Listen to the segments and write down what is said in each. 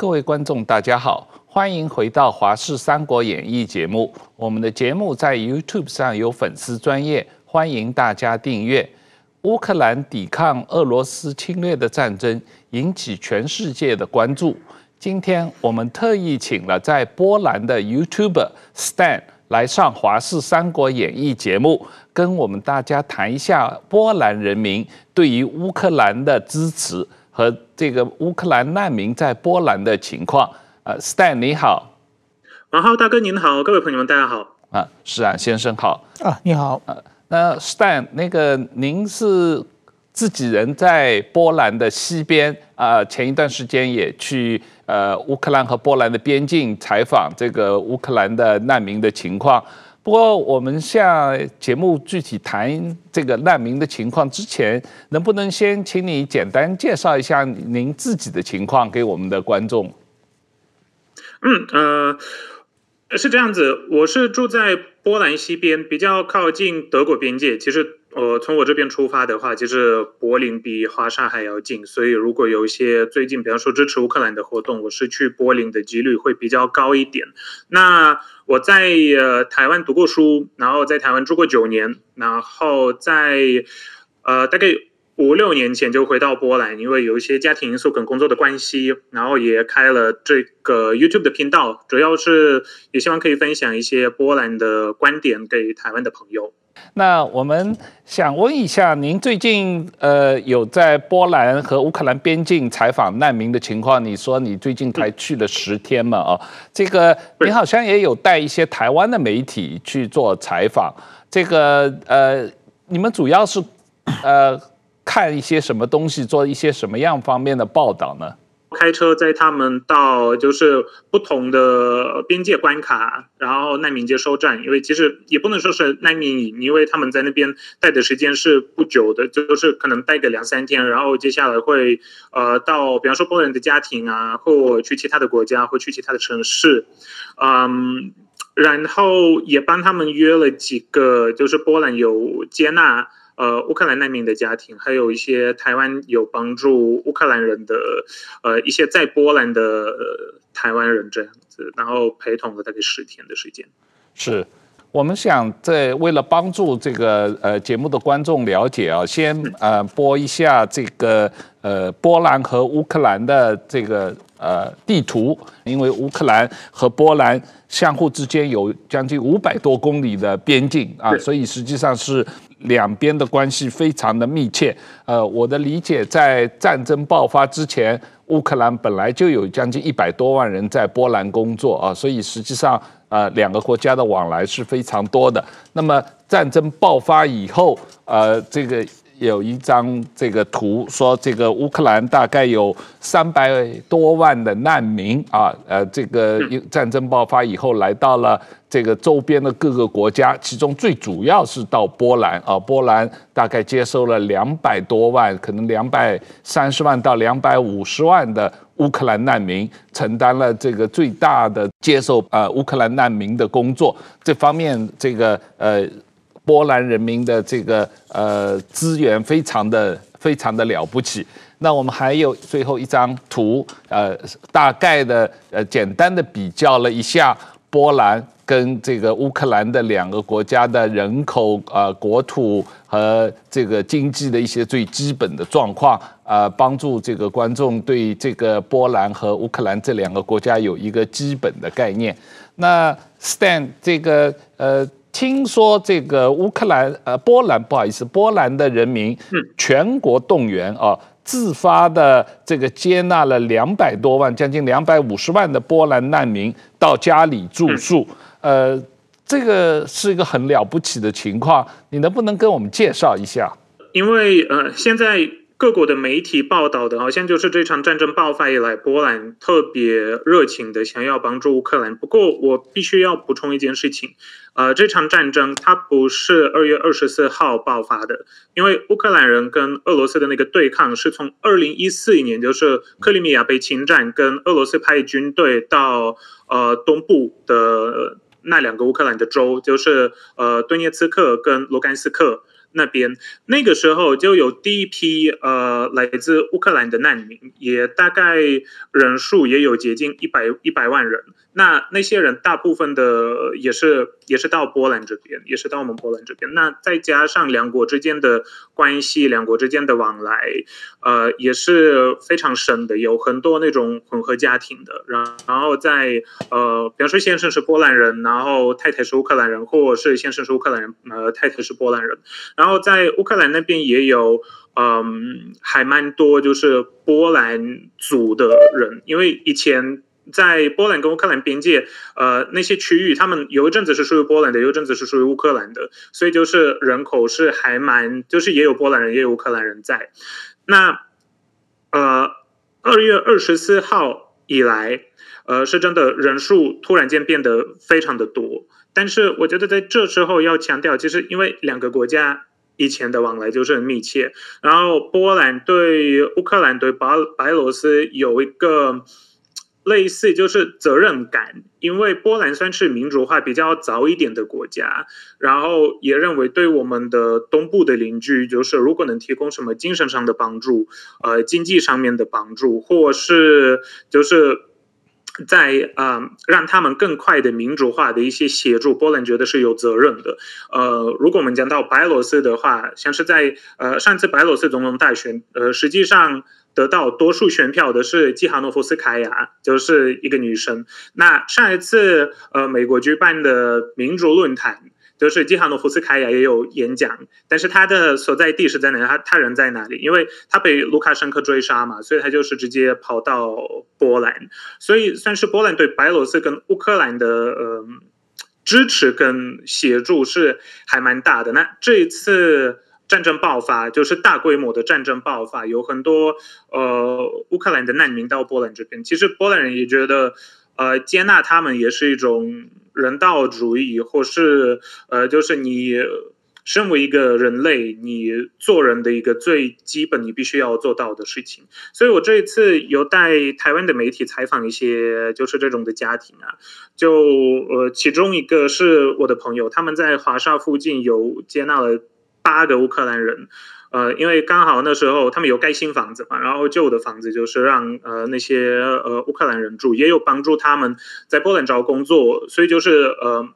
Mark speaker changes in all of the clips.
Speaker 1: 各位观众，大家好，欢迎回到《华视三国演义》节目。我们的节目在 YouTube 上有粉丝专业，欢迎大家订阅。乌克兰抵抗俄罗斯侵略的战争引起全世界的关注。今天我们特意请了在波兰的 YouTuber Stan 来上《华视三国演义》节目，跟我们大家谈一下波兰人民对于乌克兰的支持。和这个乌克兰难民在波兰的情况，呃，Stan 你好，
Speaker 2: 王浩，大哥您好，各位朋友们大家好，
Speaker 1: 啊，是啊，先生好，
Speaker 3: 啊，你好，
Speaker 1: 呃，那 Stan 那个您是自己人在波兰的西边啊，呃，前一段时间也去呃乌克兰和波兰的边境采访这个乌克兰的难民的情况。不过，我们下节目具体谈这个难民的情况之前，能不能先请你简单介绍一下您自己的情况给我们的观众？
Speaker 2: 嗯，呃，是这样子，我是住在波兰西边，比较靠近德国边界。其实，呃，从我这边出发的话，其实柏林比华沙还要近，所以如果有一些最近，比方说支持乌克兰的活动，我是去柏林的几率会比较高一点。那我在呃台湾读过书，然后在台湾住过九年，然后在呃大概五六年前就回到波兰，因为有一些家庭因素跟工作的关系，然后也开了这个 YouTube 的频道，主要是也希望可以分享一些波兰的观点给台湾的朋友。
Speaker 1: 那我们想问一下，您最近呃有在波兰和乌克兰边境采访难民的情况？你说你最近才去了十天嘛？啊，这个你好像也有带一些台湾的媒体去做采访。这个呃，你们主要是呃看一些什么东西，做一些什么样方面的报道呢？
Speaker 2: 开车载他们到就是不同的边界关卡，然后难民接收站，因为其实也不能说是难民营，因为他们在那边待的时间是不久的，就是可能待个两三天，然后接下来会呃到比方说波兰的家庭啊，或去其他的国家，或去其他的城市，嗯，然后也帮他们约了几个，就是波兰有接纳。呃，乌克兰难民的家庭，还有一些台湾有帮助乌克兰人的，呃，一些在波兰的、呃、台湾人这样子，然后陪同了大概十天的时间。
Speaker 1: 是，我们想在为了帮助这个呃节目的观众了解啊，先呃播一下这个呃波兰和乌克兰的这个呃地图，因为乌克兰和波兰相互之间有将近五百多公里的边境啊，所以实际上是。两边的关系非常的密切。呃，我的理解，在战争爆发之前，乌克兰本来就有将近一百多万人在波兰工作啊，所以实际上，呃，两个国家的往来是非常多的。那么战争爆发以后，呃，这个。有一张这个图说，这个乌克兰大概有三百多万的难民啊，呃，这个战争爆发以后来到了这个周边的各个国家，其中最主要是到波兰啊，波兰大概接收了两百多万，可能两百三十万到两百五十万的乌克兰难民，承担了这个最大的接受呃乌克兰难民的工作，这方面这个呃。波兰人民的这个呃资源非常的非常的了不起。那我们还有最后一张图，呃，大概的呃简单的比较了一下波兰跟这个乌克兰的两个国家的人口、呃国土和这个经济的一些最基本的状况，呃，帮助这个观众对这个波兰和乌克兰这两个国家有一个基本的概念。那 Stan 这个呃。听说这个乌克兰呃波兰不好意思，波兰的人民全国动员啊，自发的这个接纳了两百多万，将近两百五十万的波兰难民到家里住宿，呃，这个是一个很了不起的情况，你能不能跟我们介绍一下？
Speaker 2: 因为呃现在。各国的媒体报道的，好像就是这场战争爆发以来，波兰特别热情的想要帮助乌克兰。不过，我必须要补充一件事情，呃，这场战争它不是二月二十四号爆发的，因为乌克兰人跟俄罗斯的那个对抗是从二零一四年，就是克里米亚被侵占，跟俄罗斯派军队到呃东部的那两个乌克兰的州，就是呃顿涅茨克跟卢甘斯克。那边，那个时候就有第一批呃来自乌克兰的难民，也大概人数也有接近一百一百万人。那那些人大部分的也是也是到波兰这边，也是到我们波兰这边。那再加上两国之间的关系，两国之间的往来，呃，也是非常深的，有很多那种混合家庭的。然然后在呃，比方说先生是波兰人，然后太太是乌克兰人，或者是先生是乌克兰人，呃，太太是波兰人。然后在乌克兰那边也有，嗯，还蛮多就是波兰族的人，因为以前。在波兰跟乌克兰边界，呃，那些区域，他们有一阵子是属于波兰的，有一阵子是属于乌克兰的，所以就是人口是还蛮，就是也有波兰人，也有乌克兰人在。那，呃，二月二十四号以来，呃，是真的人数突然间变得非常的多。但是我觉得在这时候要强调，其实因为两个国家以前的往来就是很密切，然后波兰对乌克兰对白白俄罗斯有一个。类似就是责任感，因为波兰算是民主化比较早一点的国家，然后也认为对我们的东部的邻居，就是如果能提供什么精神上的帮助，呃，经济上面的帮助，或是就是在啊、呃、让他们更快的民主化的一些协助，波兰觉得是有责任的。呃，如果我们讲到白罗斯的话，像是在呃上次白罗斯总统大选，呃，实际上。得到多数选票的是季哈诺夫斯卡娅，就是一个女生。那上一次呃，美国举办的民主论坛，就是季哈诺夫斯卡娅也有演讲，但是她的所在地是在哪？她她人在哪里？因为她被卢卡申科追杀嘛，所以她就是直接跑到波兰。所以算是波兰对白罗斯跟乌克兰的呃支持跟协助是还蛮大的。那这一次。战争爆发，就是大规模的战争爆发，有很多呃乌克兰的难民到波兰这边。其实波兰人也觉得，呃，接纳他们也是一种人道主义，或是呃，就是你身为一个人类，你做人的一个最基本你必须要做到的事情。所以我这一次有带台湾的媒体采访一些就是这种的家庭啊，就呃其中一个是我的朋友，他们在华沙附近有接纳了。八个乌克兰人，呃，因为刚好那时候他们有盖新房子嘛，然后旧的房子就是让呃那些呃乌克兰人住，也有帮助他们在波兰找工作，所以就是呃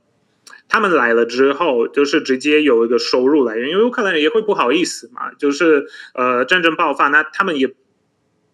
Speaker 2: 他们来了之后，就是直接有一个收入来源，因为乌克兰人也会不好意思嘛，就是呃战争爆发，那他们也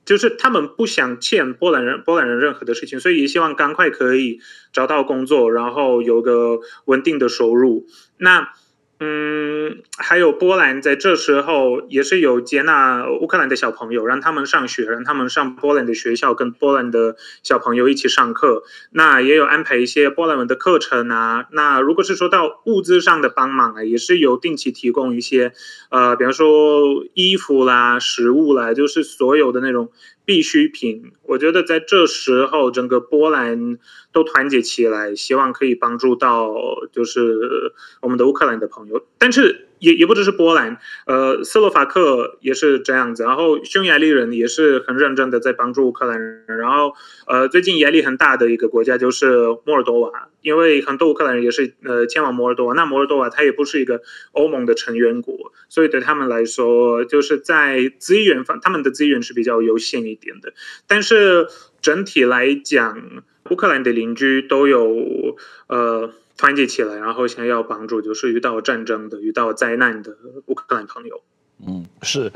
Speaker 2: 就是他们不想欠波兰人波兰人任何的事情，所以也希望赶快可以找到工作，然后有个稳定的收入，那。嗯，还有波兰在这时候也是有接纳乌克兰的小朋友，让他们上学，让他们上波兰的学校，跟波兰的小朋友一起上课。那也有安排一些波兰文的课程啊。那如果是说到物资上的帮忙啊，也是有定期提供一些，呃，比方说衣服啦、食物啦，就是所有的那种。必需品，我觉得在这时候，整个波兰都团结起来，希望可以帮助到就是我们的乌克兰的朋友，但是。也也不只是波兰，呃，斯洛伐克也是这样子，然后匈牙利人也是很认真的在帮助乌克兰人，然后呃，最近压力很大的一个国家就是摩尔多瓦，因为很多乌克兰人也是呃前往摩尔多瓦，那摩尔多瓦它也不是一个欧盟的成员国，所以对他们来说，就是在资源方，他们的资源是比较有限一点的，但是整体来讲，乌克兰的邻居都有呃。团结起来，然后想要帮助，就是遇到战争的、遇到灾难的乌克兰朋友。
Speaker 1: 嗯，是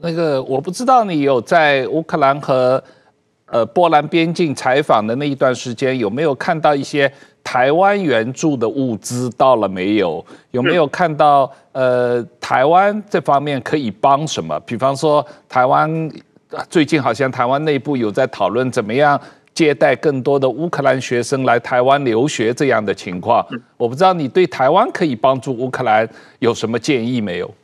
Speaker 1: 那个，我不知道你有在乌克兰和呃波兰边境采访的那一段时间，有没有看到一些台湾援助的物资到了没有？有没有看到呃台湾这方面可以帮什么？比方说，台湾最近好像台湾内部有在讨论怎么样。接待更多的乌克兰学生来台湾留学这样的情况，我不知道你对台湾可以帮助乌克兰有什么建议没有？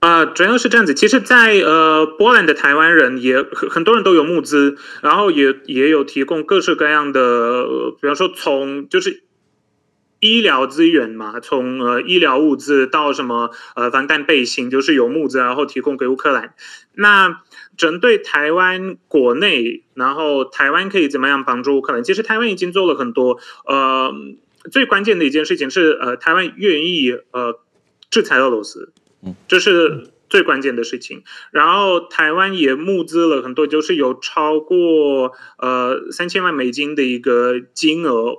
Speaker 2: 啊、呃，主要是这样子。其实在，在呃波兰的台湾人也很很多人都有募资，然后也也有提供各式各样的，比方说从就是医疗资源嘛，从呃医疗物资到什么呃防弹背心，就是有募资然后提供给乌克兰。那针对台湾国内，然后台湾可以怎么样帮助乌克兰？其实台湾已经做了很多。呃，最关键的一件事情是，呃，台湾愿意呃制裁俄罗斯，嗯，这是。最关键的事情，然后台湾也募资了很多，就是有超过呃三千万美金的一个金额。我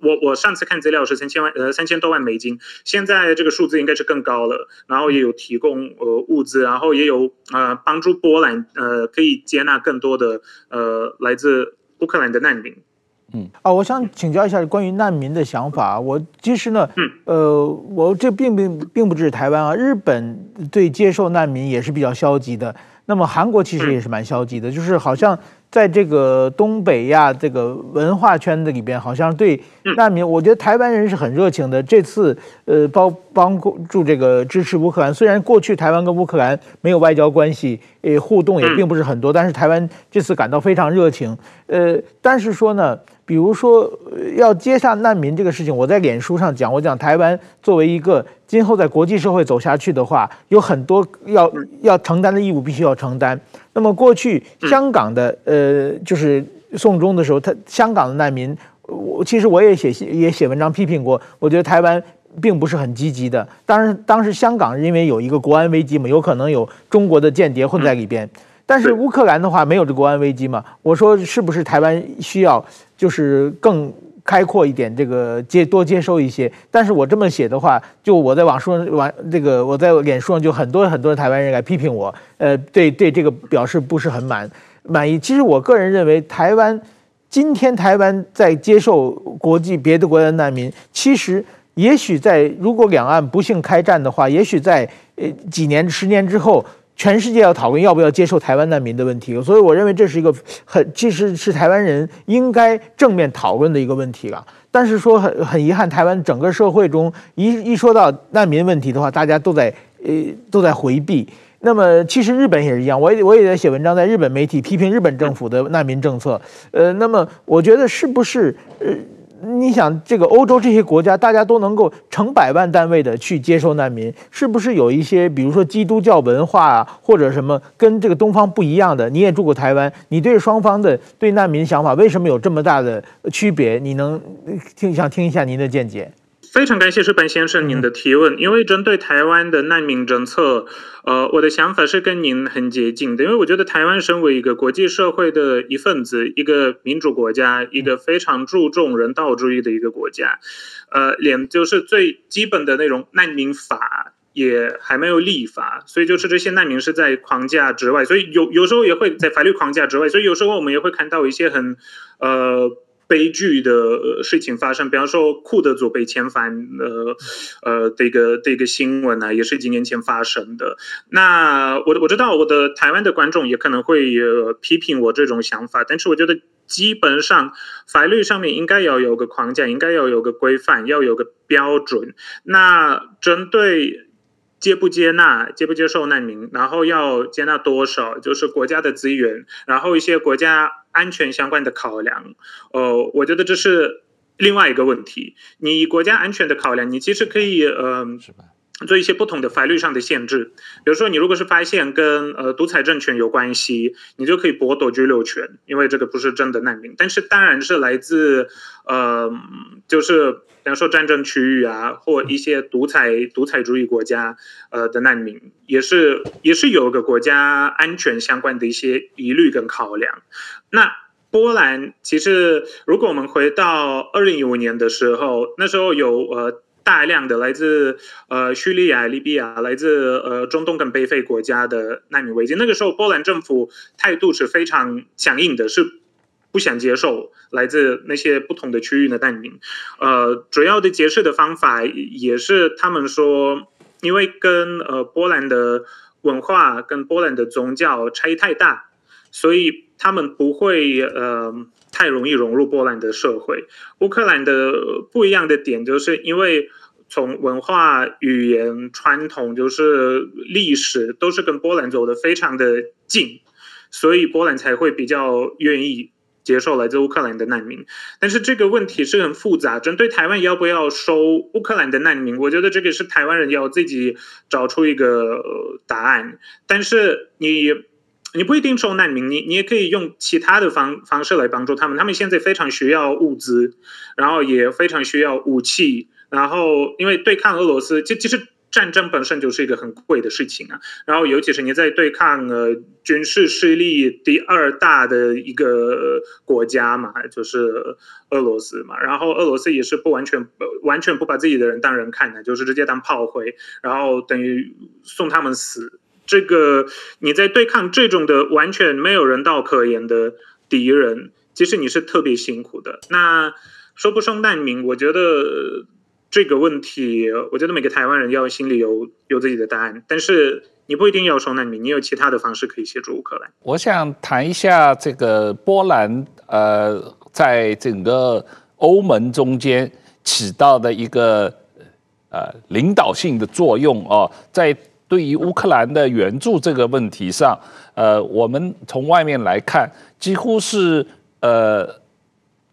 Speaker 2: 我我上次看资料是三千万呃三千多万美金，现在这个数字应该是更高了。然后也有提供呃物资，然后也有呃帮助波兰呃可以接纳更多的呃来自乌克兰的难民。
Speaker 3: 嗯啊，我想请教一下关于难民的想法。我其实呢，呃，我这并并并不只是台湾啊，日本对接受难民也是比较消极的。那么韩国其实也是蛮消极的，就是好像。在这个东北亚这个文化圈子里边，好像对难民，我觉得台湾人是很热情的。这次呃，帮帮助这个支持乌克兰，虽然过去台湾跟乌克兰没有外交关系，呃，互动也并不是很多，但是台湾这次感到非常热情。呃，但是说呢，比如说要接下难民这个事情，我在脸书上讲，我讲台湾作为一个今后在国际社会走下去的话，有很多要要承担的义务，必须要承担。那么过去香港的呃，就是送终的时候，他香港的难民，我其实我也写也写文章批评过，我觉得台湾并不是很积极的。当然，当时香港因为有一个国安危机嘛，有可能有中国的间谍混在里边。但是乌克兰的话没有这国安危机嘛？我说是不是台湾需要就是更。开阔一点，这个接多接收一些。但是我这么写的话，就我在网书上网这个我在脸书上就很多很多台湾人来批评我，呃，对对这个表示不是很满满意。其实我个人认为，台湾今天台湾在接受国际别的国家难民，其实也许在如果两岸不幸开战的话，也许在呃几年十年之后。全世界要讨论要不要接受台湾难民的问题，所以我认为这是一个很，其实是台湾人应该正面讨论的一个问题了。但是说很很遗憾，台湾整个社会中一一说到难民问题的话，大家都在呃都在回避。那么其实日本也是一样，我也我也在写文章，在日本媒体批评日本政府的难民政策。呃，那么我觉得是不是呃？你想，这个欧洲这些国家，大家都能够成百万单位的去接收难民，是不是有一些，比如说基督教文化啊，或者什么跟这个东方不一样的？你也住过台湾，你对双方的对难民想法为什么有这么大的区别？你能听想听一下您的见解？
Speaker 2: 非常感谢石板先生您的提问，因为针对台湾的难民政策，呃，我的想法是跟您很接近的，因为我觉得台湾身为一个国际社会的一份子，一个民主国家，一个非常注重人道主义的一个国家，呃，连就是最基本的那种难民法也还没有立法，所以就是这些难民是在框架之外，所以有有时候也会在法律框架之外，所以有时候我们也会看到一些很呃。悲剧的事情发生，比方说库德族被遣返，呃呃，这个这个新闻呢、也是几年前发生的。那我我知道我的台湾的观众也可能会、呃、批评我这种想法，但是我觉得基本上法律上面应该要有个框架，应该要有个规范，要有个标准。那针对。接不接纳，接不接受难民，然后要接纳多少，就是国家的资源，然后一些国家安全相关的考量。呃，我觉得这是另外一个问题。你国家安全的考量，你其实可以嗯。做一些不同的法律上的限制，比如说你如果是发现跟呃独裁政权有关系，你就可以剥夺居留权，因为这个不是真的难民。但是当然是来自呃，就是比方说战争区域啊，或一些独裁独裁主义国家呃的难民，也是也是有个国家安全相关的一些疑虑跟考量。那波兰其实如果我们回到二零一五年的时候，那时候有呃。大量的来自呃叙利亚、利比亚、来自呃中东跟北非国家的难民危机，那个时候波兰政府态度是非常强硬的，是不想接受来自那些不同的区域的难民。呃，主要的解释的方法也是他们说，因为跟呃波兰的文化跟波兰的宗教差异太大，所以他们不会呃。太容易融入波兰的社会。乌克兰的不一样的点，就是因为从文化、语言、传统，就是历史，都是跟波兰走得非常的近，所以波兰才会比较愿意接受来自乌克兰的难民。但是这个问题是很复杂，针对台湾要不要收乌克兰的难民，我觉得这个是台湾人要自己找出一个答案。但是你。你不一定收难民，你你也可以用其他的方方式来帮助他们。他们现在非常需要物资，然后也非常需要武器，然后因为对抗俄罗斯，就其实战争本身就是一个很贵的事情啊，然后尤其是你在对抗呃军事势力第二大的一个国家嘛，就是俄罗斯嘛，然后俄罗斯也是不完全不完全不把自己的人当人看的，就是直接当炮灰，然后等于送他们死。这个你在对抗这种的完全没有人道可言的敌人，其实你是特别辛苦的。那说不收难民，我觉得。这个问题，我觉得每个台湾人要心里有有自己的答案，但是你不一定要收难民，你有其他的方式可以协助乌克兰。
Speaker 1: 我想谈一下这个波兰，呃，在整个欧盟中间起到的一个呃领导性的作用哦，在对于乌克兰的援助这个问题上，呃，我们从外面来看，几乎是呃。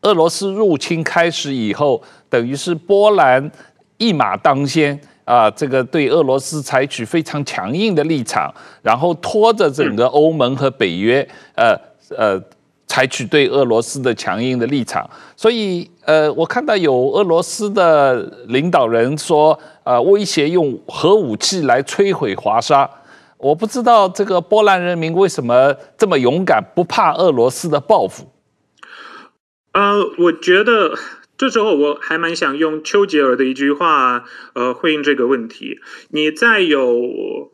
Speaker 1: 俄罗斯入侵开始以后，等于是波兰一马当先啊，这个对俄罗斯采取非常强硬的立场，然后拖着整个欧盟和北约，呃呃，采取对俄罗斯的强硬的立场。所以，呃，我看到有俄罗斯的领导人说，呃，威胁用核武器来摧毁华沙。我不知道这个波兰人民为什么这么勇敢，不怕俄罗斯的报复。
Speaker 2: 呃，我觉得这时候我还蛮想用丘吉尔的一句话，呃，回应这个问题。你在有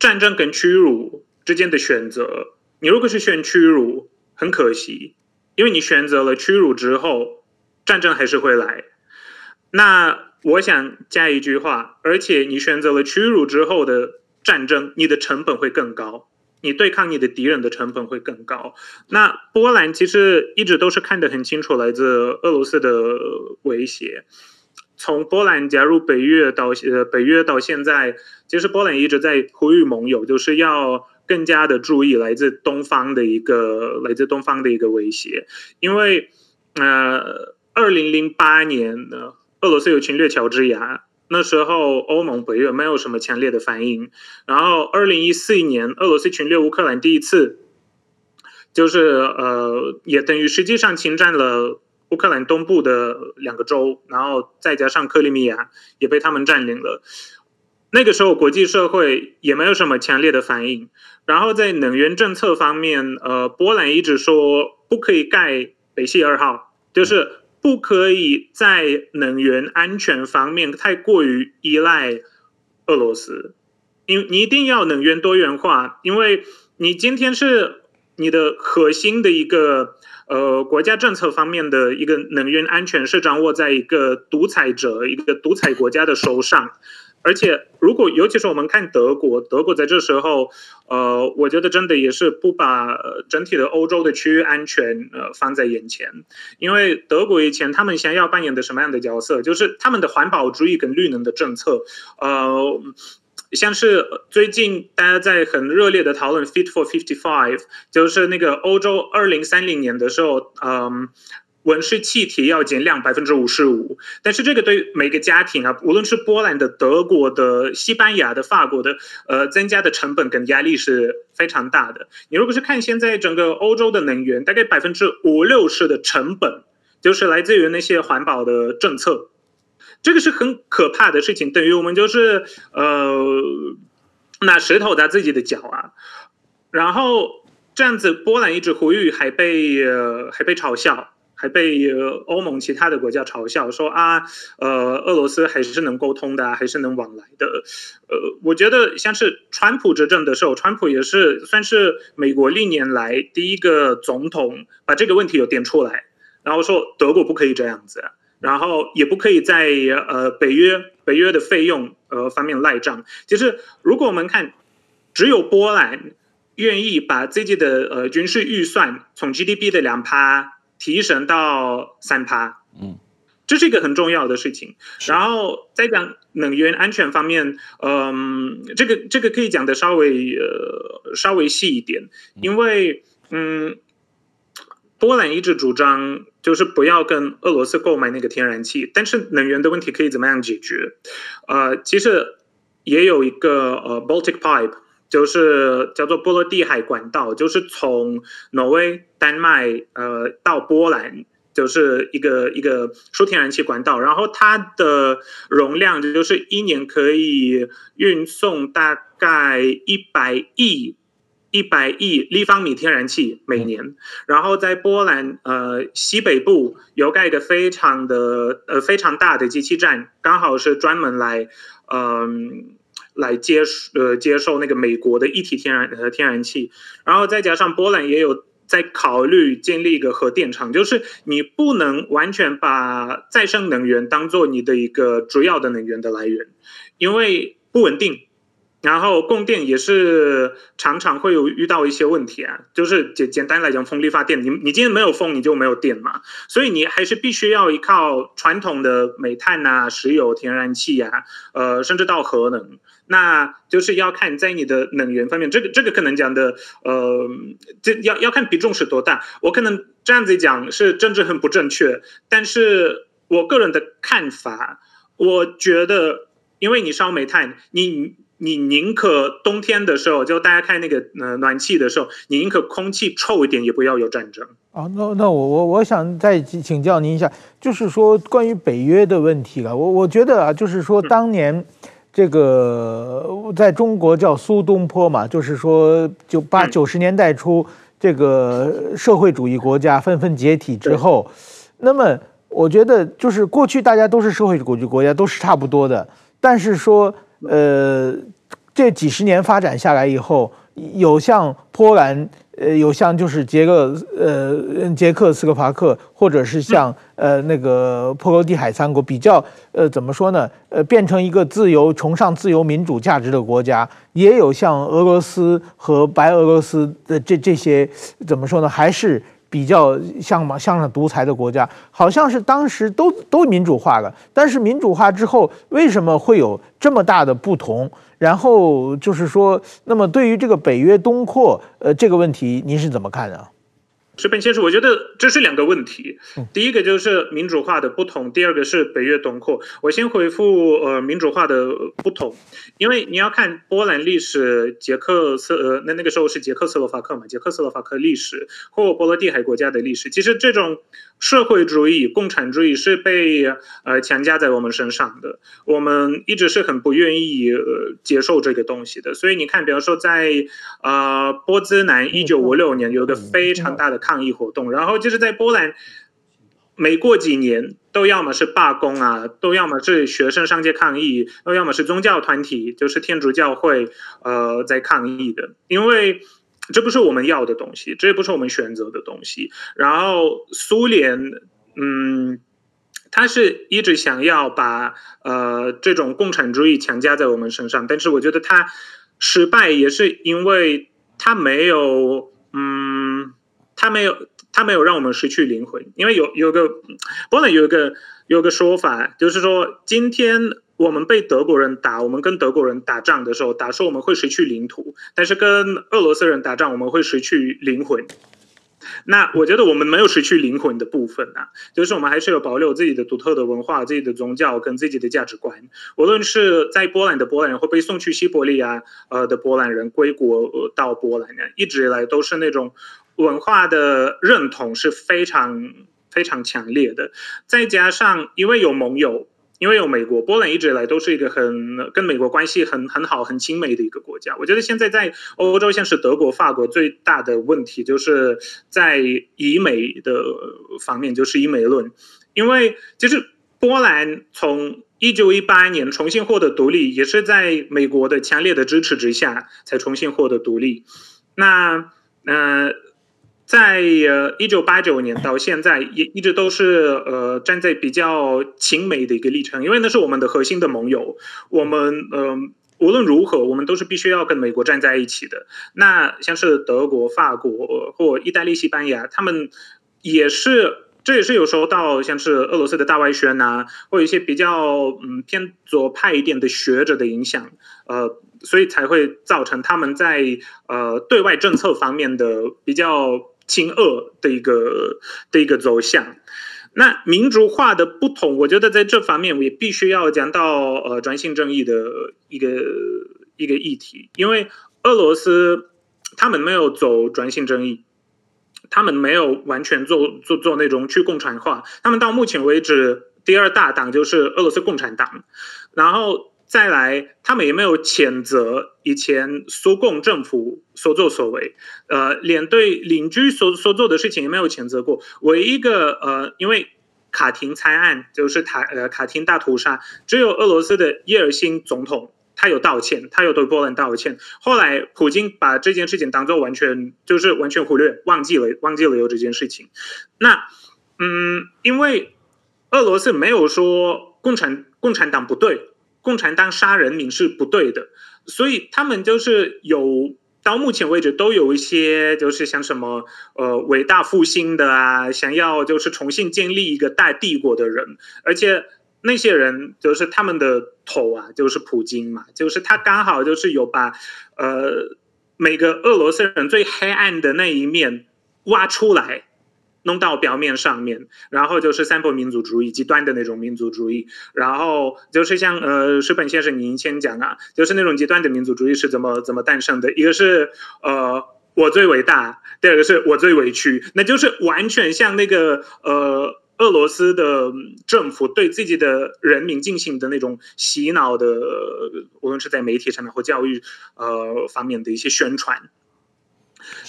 Speaker 2: 战争跟屈辱之间的选择，你如果是选屈辱，很可惜，因为你选择了屈辱之后，战争还是会来。那我想加一句话，而且你选择了屈辱之后的战争，你的成本会更高。你对抗你的敌人的成本会更高。那波兰其实一直都是看得很清楚来自俄罗斯的威胁。从波兰加入北约到呃北约到现在，其实波兰一直在呼吁盟友，就是要更加的注意来自东方的一个来自东方的一个威胁。因为呃，二零零八年呢，俄罗斯有侵略乔治亚。那时候欧盟北约没有什么强烈的反应，然后二零一四年俄罗斯侵略乌克兰第一次，就是呃也等于实际上侵占了乌克兰东部的两个州，然后再加上克里米亚也被他们占领了。那个时候国际社会也没有什么强烈的反应，然后在能源政策方面，呃，波兰一直说不可以盖北溪二号，就是。不可以在能源安全方面太过于依赖俄罗斯，因你一定要能源多元化，因为你今天是你的核心的一个呃国家政策方面的一个能源安全是掌握在一个独裁者、一个独裁国家的手上。而且，如果尤其是我们看德国，德国在这时候，呃，我觉得真的也是不把整体的欧洲的区域安全呃放在眼前，因为德国以前他们想要扮演的什么样的角色，就是他们的环保主义跟绿能的政策，呃，像是最近大家在很热烈的讨论 Fit for 55，就是那个欧洲二零三零年的时候，嗯、温室气体要减量百分之五十五，但是这个对每个家庭啊，无论是波兰的、德国的、西班牙的、法国的，呃，增加的成本跟压力是非常大的。你如果是看现在整个欧洲的能源，大概百分之五六十的成本就是来自于那些环保的政策，这个是很可怕的事情。等于我们就是呃拿石头砸自己的脚啊，然后这样子，波兰一直呼吁，还被呃还被嘲笑。还被欧盟其他的国家嘲笑说啊，呃，俄罗斯还是能沟通的，还是能往来的。呃，我觉得像是川普执政的时候，川普也是算是美国历年来第一个总统把这个问题有点出来，然后说德国不可以这样子，然后也不可以在呃北约北约的费用呃方面赖账。其实如果我们看，只有波兰愿意把自己的呃军事预算从 GDP 的两趴。提升到三趴，嗯，这是一个很重要的事情。然后再讲能源安全方面，嗯，这个这个可以讲的稍微呃稍微细一点，因为嗯，波兰一直主张就是不要跟俄罗斯购买那个天然气，但是能源的问题可以怎么样解决？呃，其实也有一个呃 Baltic Pipe。就是叫做波罗的海管道，就是从挪威、丹麦呃到波兰，就是一个一个输天然气管道，然后它的容量就是一年可以运送大概一百亿一百亿立方米天然气每年。然后在波兰呃西北部有盖一个非常的呃非常大的机器站，刚好是专门来嗯、来接呃接受那个美国的一体天然呃天然气，然后再加上波兰也有。在考虑建立一个核电厂，就是你不能完全把再生能源当做你的一个主要的能源的来源，因为不稳定，然后供电也是常常会有遇到一些问题啊。就是简简单来讲，风力发电，你你今天没有风，你就没有电嘛，所以你还是必须要依靠传统的煤炭啊、石油、天然气啊，呃，甚至到核能。那就是要看在你的能源方面，这个这个可能讲的，呃，这要要看比重是多大。我可能这样子讲是政治很不正确，但是我个人的看法，我觉得，因为你烧煤炭，你你宁可冬天的时候，就大家开那个呃暖气的时候，你宁可空气臭一点，也不要有战争。
Speaker 3: 啊，那那我我我想再请教您一下，就是说关于北约的问题了。我我觉得啊，就是说当年。嗯这个在中国叫苏东坡嘛，就是说，就八九十年代初，这个社会主义国家纷纷解体之后，那么我觉得就是过去大家都是社会主义国家，都是差不多的，但是说，呃，这几十年发展下来以后，有像波兰。呃，有像就是捷克，呃，捷克斯洛伐克，或者是像呃那个波罗的海三国，比较呃怎么说呢？呃，变成一个自由、崇尚自由民主价值的国家，也有像俄罗斯和白俄罗斯的这这些怎么说呢？还是比较像嘛，像上独裁的国家，好像是当时都都民主化了，但是民主化之后，为什么会有这么大的不同？然后就是说，那么对于这个北约东扩，呃，这个问题您是怎么看的？
Speaker 2: 石本先生，我觉得这是两个问题。第一个就是民主化的不同，第二个是北约东扩。我先回复呃民主化的不同，因为你要看波兰历史、捷克斯呃那那个时候是捷克斯洛伐克嘛，捷克斯洛伐克历史或波罗的海国家的历史，其实这种社会主义、共产主义是被呃强加在我们身上的，我们一直是很不愿意呃接受这个东西的。所以你看，比方说在呃波兹南一九五六年有个非常大的。抗议活动，然后就是在波兰，每过几年都要么是罢工啊，都要么是学生上街抗议，都要么是宗教团体，就是天主教会，呃，在抗议的，因为这不是我们要的东西，这不是我们选择的东西。然后苏联，嗯，他是一直想要把呃这种共产主义强加在我们身上，但是我觉得他失败也是因为他没有，嗯。他没有，他没有让我们失去灵魂，因为有有个波兰有一个有个说法，就是说今天我们被德国人打，我们跟德国人打仗的时候，打说我们会失去领土，但是跟俄罗斯人打仗，我们会失去灵魂。那我觉得我们没有失去灵魂的部分啊，就是我们还是有保留自己的独特的文化、自己的宗教跟自己的价值观。无论是在波兰的波兰人会被送去西伯利亚呃的波兰人归国到波兰人，一直以来都是那种。文化的认同是非常非常强烈的，再加上因为有盟友，因为有美国，波兰一直以来都是一个很跟美国关系很很好、很亲美的一个国家。我觉得现在在欧洲，像是德国、法国，最大的问题就是在以美的方面，就是以美论。因为其实波兰从一九一八年重新获得独立，也是在美国的强烈的支持之下才重新获得独立。那呃。在呃一九八九年到现在，也一直都是呃站在比较亲美的一个立场，因为那是我们的核心的盟友。我们嗯、呃、无论如何，我们都是必须要跟美国站在一起的。那像是德国、法国或意大利、西班牙，他们也是，这也是有时候到像是俄罗斯的大外宣啊，或一些比较嗯偏左派一点的学者的影响，呃。所以才会造成他们在呃对外政策方面的比较亲俄的一个的一个走向。那民主化的不同，我觉得在这方面我也必须要讲到呃转型正义的一个一个议题，因为俄罗斯他们没有走转型正义，他们没有完全做做做那种去共产化，他们到目前为止第二大党就是俄罗斯共产党，然后再来，他们也没有谴责以前苏共政府所作所为，呃，连对邻居所所做的事情也没有谴责过。唯一一个呃，因为卡廷惨案就是塔呃卡廷大屠杀，只有俄罗斯的叶尔辛总统。他有道歉，他有对波兰道歉。后来普京把这件事情当做完全就是完全忽略，忘记了，忘记了有这件事情。那嗯，因为俄罗斯没有说共产共产党不对，共产党杀人民是不对的，所以他们就是有到目前为止都有一些就是像什么呃伟大复兴的啊，想要就是重新建立一个大帝国的人，而且。那些人就是他们的头啊，就是普京嘛，就是他刚好就是有把呃每个俄罗斯人最黑暗的那一面挖出来，弄到表面上面，然后就是散播民族主义，极端的那种民族主义，然后就是像呃石本先生您先讲啊，就是那种极端的民族主义是怎么怎么诞生的？一个是呃我最伟大，第二个是我最委屈，那就是完全像那个呃。俄罗斯的政府对自己的人民进行的那种洗脑的，无论是在媒体上面或教育呃方面的一些宣传，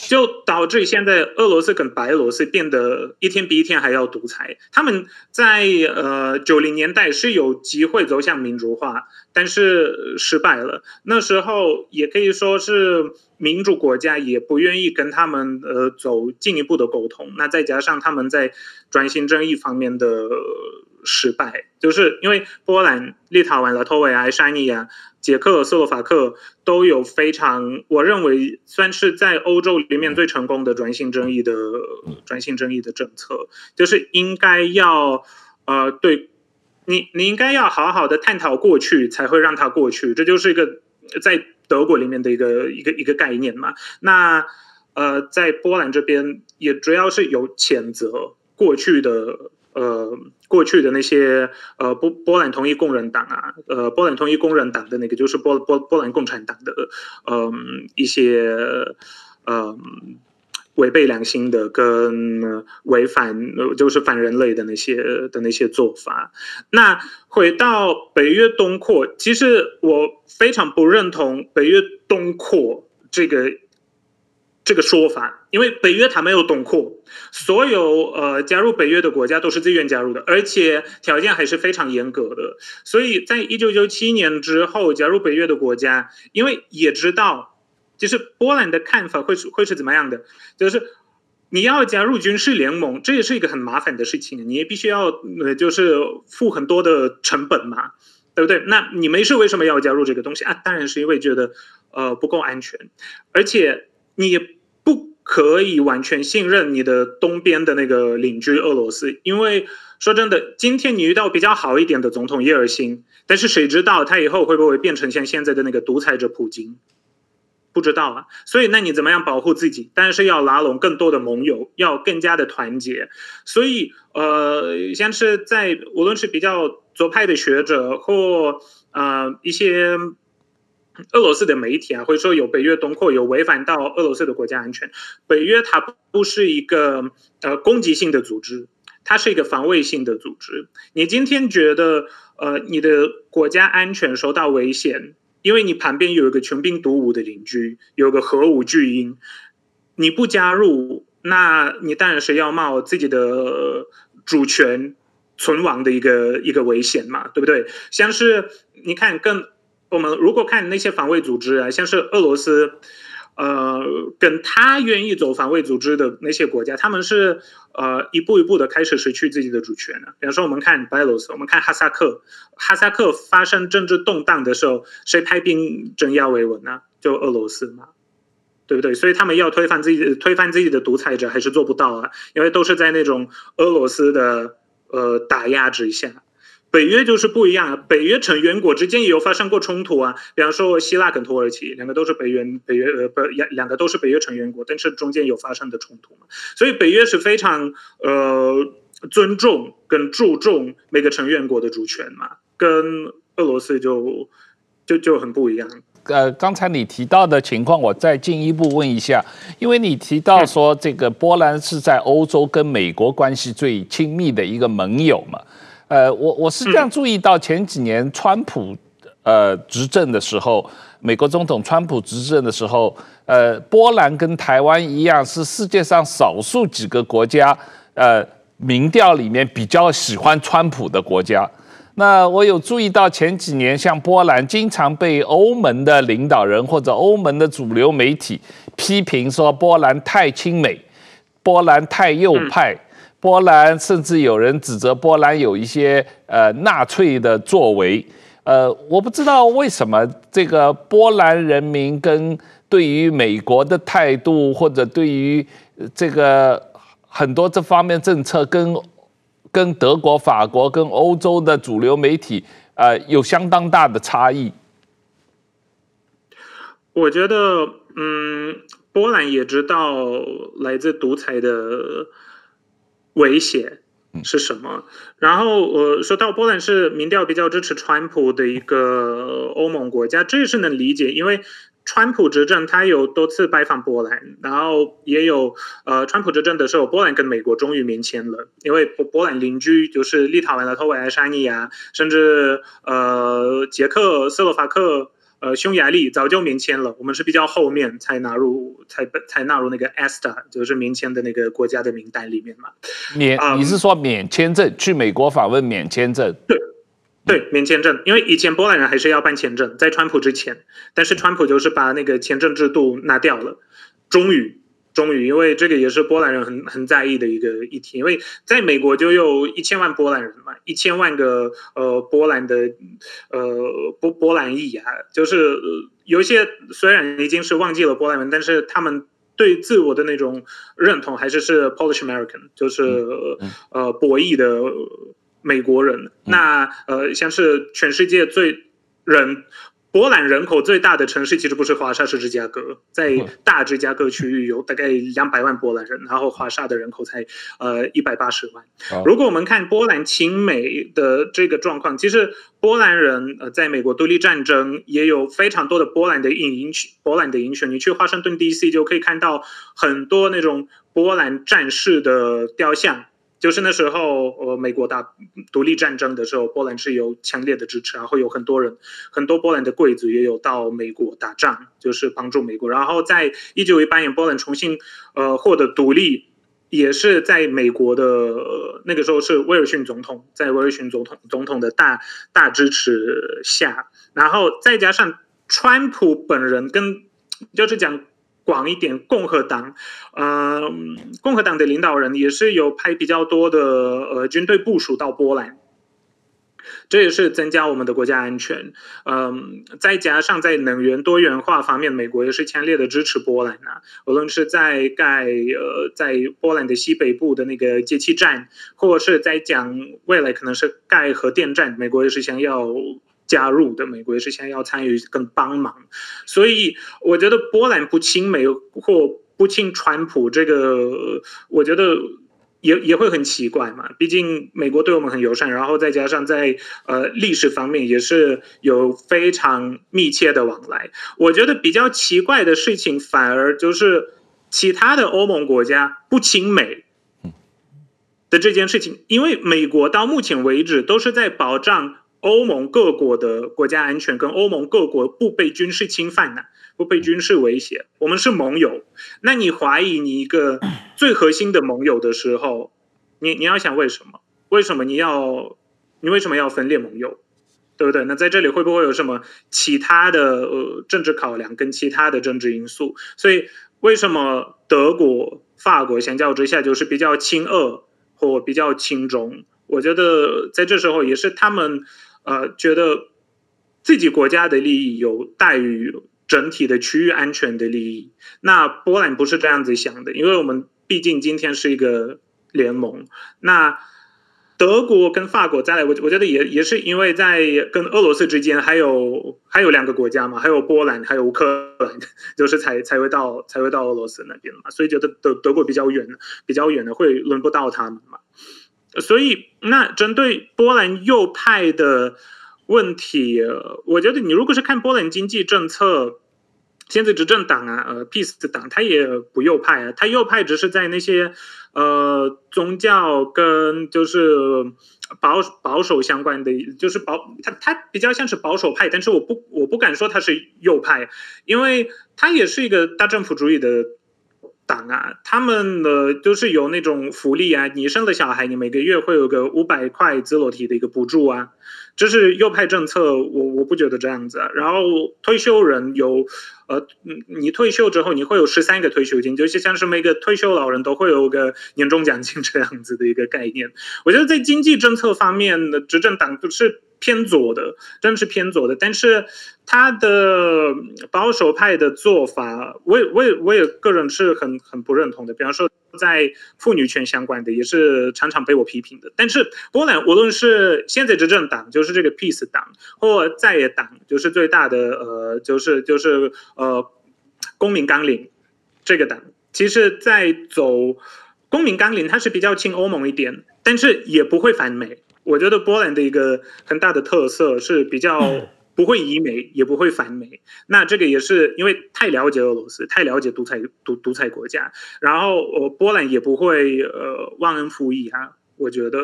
Speaker 2: 就导致现在俄罗斯跟白俄罗斯变得一天比一天还要独裁。他们在呃九零年代是有机会走向民主化，但是失败了。那时候也可以说是。民主国家也不愿意跟他们呃走进一步的沟通，那再加上他们在转型正义方面的失败，就是因为波兰、立陶宛、拉脱维亚、爱沙尼亚、捷克、斯洛伐克都有非常，我认为算是在欧洲里面最成功的转型争议的转型争议的政策，就是应该要呃对你，你应该要好好的探讨过去，才会让它过去，这就是一个在。德国里面的一个一个一个概念嘛，那呃，在波兰这边也主要是有谴责过去的呃过去的那些呃波波兰统一工人党啊，呃波兰统一工人党的那个就是波波波兰共产党的嗯、一些嗯。违背良心的，跟违反就是反人类的那些的那些做法。那回到北约东扩，其实我非常不认同北约东扩这个这个说法，因为北约它没有东扩，所有呃加入北约的国家都是自愿加入的，而且条件还是非常严格的。所以在一九九七年之后加入北约的国家，因为也知道。就是波兰的看法会是会是怎么样的？就是你要加入军事联盟，这也是一个很麻烦的事情，你也必须要呃，就是付很多的成本嘛，对不对？那你没事为什么要加入这个东西啊？当然是因为觉得呃不够安全，而且你不可以完全信任你的东边的那个邻居俄罗斯，因为说真的，今天你遇到比较好一点的总统叶尔辛，但是谁知道他以后会不会变成像现在的那个独裁者普京？不知道啊，所以那你怎么样保护自己？但是要拉拢更多的盟友，要更加的团结。所以，呃，像是在无论是比较左派的学者或呃一些俄罗斯的媒体啊，会说有北约东扩有违反到俄罗斯的国家安全。北约它不是一个呃攻击性的组织，它是一个防卫性的组织。你今天觉得呃你的国家安全受到危险？因为你旁边有一个穷兵黩武的邻居，有个核武巨婴，你不加入，那你当然是要冒自己的主权存亡的一个一个危险嘛，对不对？像是你看，更我们如果看那些防卫组织啊，像是俄罗斯。呃，跟他愿意走防卫组织的那些国家，他们是呃一步一步的开始失去自己的主权了。比方说，我们看白俄罗斯，我们看哈萨克，哈萨克发生政治动荡的时候，谁派兵镇压维稳呢？就俄罗斯嘛，对不对？所以他们要推翻自己，推翻自己的独裁者，还是做不到啊，因为都是在那种俄罗斯的呃打压之下。北约就是不一样啊，北约成员国之间也有发生过冲突啊，比方说希腊跟土耳其两个都是北约，北约呃不两两个都是北约成员国，但是中间有发生的冲突嘛，所以北约是非常呃尊重跟注重每个成员国的主权嘛，跟俄罗斯就就就很不一样。
Speaker 1: 呃，刚才你提到的情况，我再进一步问一下，因为你提到说这个波兰是在欧洲跟美国关系最亲密的一个盟友嘛，呃，我我是这样注意到前几年川普呃执政的时候，美国总统川普执政的时候，呃，波兰跟台湾一样是世界上少数几个国家，呃，民调里面比较喜欢川普的国家。那我有注意到前几年，像波兰经常被欧盟的领导人或者欧盟的主流媒体批评说波兰太亲美，波兰太右派，波兰甚至有人指责波兰有一些呃纳粹的作为。呃，我不知道为什么这个波兰人民跟对于美国的态度，或者对于这个很多这方面政策跟。跟德国、法国、跟欧洲的主流媒体，呃，有相当大的差异。
Speaker 2: 我觉得，嗯，波兰也知道来自独裁的威胁是什么。然后，呃说到波兰是民调比较支持川普的一个欧盟国家，这也是能理解，因为。川普执政，他有多次拜访波兰，然后也有呃，川普执政的时候，波兰跟美国终于免签了，因为波波兰邻居就是立陶宛、拉脱维亚、爱沙尼亚，甚至呃捷克、斯洛伐克、呃匈牙利早就免签了，我们是比较后面才纳入，才才纳入那个 ESTA，就是免签的那个国家的名单里面嘛。
Speaker 1: 免，你是说免签证、嗯、去美国访问免签证？
Speaker 2: 对。对，免签证，因为以前波兰人还是要办签证，在川普之前，但是川普就是把那个签证制度拿掉了。终于，终于，因为这个也是波兰人很很在意的一个议题，因为在美国就有一千万波兰人嘛，一千万个呃波兰的呃波波兰裔啊，就是有一些虽然已经是忘记了波兰人，但是他们对自我的那种认同还是是 Polish American，就是呃博弈的。美国人，那呃，像是全世界最人波兰人口最大的城市，其实不是华沙，是芝加哥。在大芝加哥区域有大概两百万波兰人，然后华沙的人口才呃一百八十万。如果我们看波兰亲美的这个状况，其实波兰人呃在美国独立战争也有非常多的波兰的影影，波兰的影雄。你去华盛顿 DC 就可以看到很多那种波兰战士的雕像。就是那时候，呃，美国打独立战争的时候，波兰是有强烈的支持，然后有很多人，很多波兰的贵族也有到美国打仗，就是帮助美国。然后在一九一八年，波兰重新呃获得独立，也是在美国的、呃、那个时候是威尔逊总统，在威尔逊总统总统的大大支持下，然后再加上川普本人跟就是讲。广一点，共和党，呃，共和党的领导人也是有派比较多的呃军队部署到波兰，这也是增加我们的国家安全。嗯、再加上在能源多元化方面，美国也是强烈的支持波兰啊。无论是在盖呃在波兰的西北部的那个接气站，或者是在讲未来可能是盖核电站，美国也是想要。加入的美国也是想要参与跟帮忙，所以我觉得波兰不亲美或不亲川普，这个我觉得也也会很奇怪嘛。毕竟美国对我们很友善，然后再加上在呃历史方面也是有非常密切的往来。我觉得比较奇怪的事情，反而就是其他的欧盟国家不亲美的这件事情，因为美国到目前为止都是在保障。欧盟各国的国家安全跟欧盟各国不被军事侵犯呐，不被军事威胁，我们是盟友。那你怀疑你一个最核心的盟友的时候，你你要想为什么？为什么你要你为什么要分裂盟友？对不对？那在这里会不会有什么其他的呃政治考量跟其他的政治因素？所以为什么德国、法国相较之下就是比较亲俄或比较亲中？我觉得在这时候也是他们。呃，觉得自己国家的利益有大于整体的区域安全的利益。那波兰不是这样子想的，因为我们毕竟今天是一个联盟。那德国跟法国再来，我我觉得也也是因为在跟俄罗斯之间还有还有两个国家嘛，还有波兰，还有乌克兰，就是才才会到才会到俄罗斯那边嘛，所以觉得德德国比较远，比较远的会轮不到他们嘛。所以，那针对波兰右派的问题，我觉得你如果是看波兰经济政策，现在执政党啊，呃，peace 的党，他也不右派啊，他右派只是在那些呃宗教跟就是保保守相关的，就是保他他比较像是保守派，但是我不我不敢说他是右派，因为他也是一个大政府主义的。党啊，他们的就是有那种福利啊，你生了小孩，你每个月会有个五百块自媒体的一个补助啊，这是右派政策，我我不觉得这样子啊。然后退休人有，呃，你退休之后你会有十三个退休金，就是像是每个退休老人都会有个年终奖金这样子的一个概念。我觉得在经济政策方面的执政党都是。偏左的，真的是偏左的，但是他的保守派的做法，我也我也我也个人是很很不认同的。比方说，在妇女权相关的，也是常常被我批评的。但是波兰无论是现在执政党，就是这个 peace 党，或在野党，就是最大的呃，就是就是呃，公民纲领这个党，其实，在走公民纲领，它是比较亲欧盟一点，但是也不会反美。我觉得波兰的一个很大的特色是比较不会移美，也不会反美。那这个也是因为太了解俄罗斯，太了解独裁独独裁国家。然后呃，波兰也不会呃忘恩负义啊。我觉得